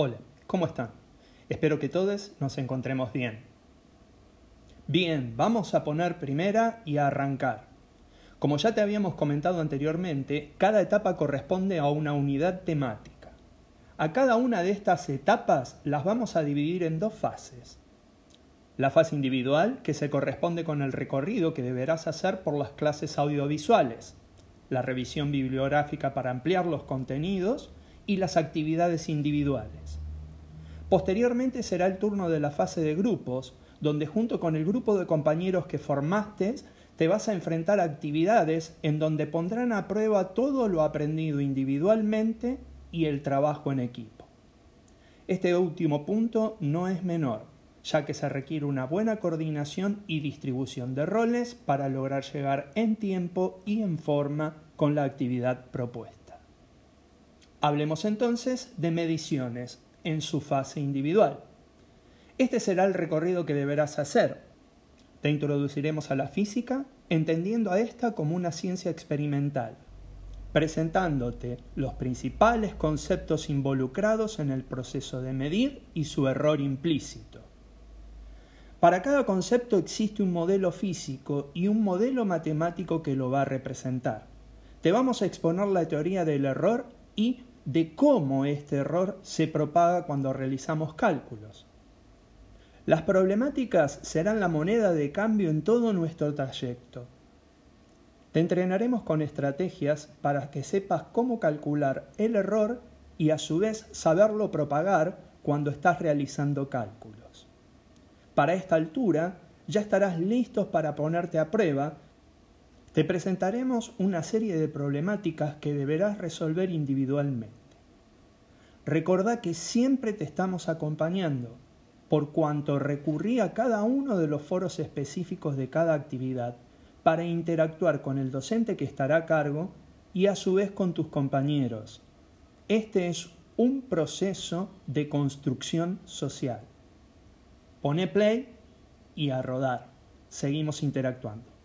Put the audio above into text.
Hola, ¿cómo están? Espero que todos nos encontremos bien. Bien, vamos a poner primera y a arrancar. Como ya te habíamos comentado anteriormente, cada etapa corresponde a una unidad temática. A cada una de estas etapas las vamos a dividir en dos fases. La fase individual, que se corresponde con el recorrido que deberás hacer por las clases audiovisuales, la revisión bibliográfica para ampliar los contenidos y las actividades individuales. Posteriormente será el turno de la fase de grupos, donde junto con el grupo de compañeros que formaste te vas a enfrentar a actividades en donde pondrán a prueba todo lo aprendido individualmente y el trabajo en equipo. Este último punto no es menor, ya que se requiere una buena coordinación y distribución de roles para lograr llegar en tiempo y en forma con la actividad propuesta. Hablemos entonces de mediciones en su fase individual. Este será el recorrido que deberás hacer. Te introduciremos a la física entendiendo a esta como una ciencia experimental, presentándote los principales conceptos involucrados en el proceso de medir y su error implícito. Para cada concepto existe un modelo físico y un modelo matemático que lo va a representar. Te vamos a exponer la teoría del error y de cómo este error se propaga cuando realizamos cálculos. Las problemáticas serán la moneda de cambio en todo nuestro trayecto. Te entrenaremos con estrategias para que sepas cómo calcular el error y a su vez saberlo propagar cuando estás realizando cálculos. Para esta altura ya estarás listos para ponerte a prueba. Te presentaremos una serie de problemáticas que deberás resolver individualmente. Recordá que siempre te estamos acompañando, por cuanto recurrí a cada uno de los foros específicos de cada actividad para interactuar con el docente que estará a cargo y a su vez con tus compañeros. Este es un proceso de construcción social. Pone play y a rodar. Seguimos interactuando.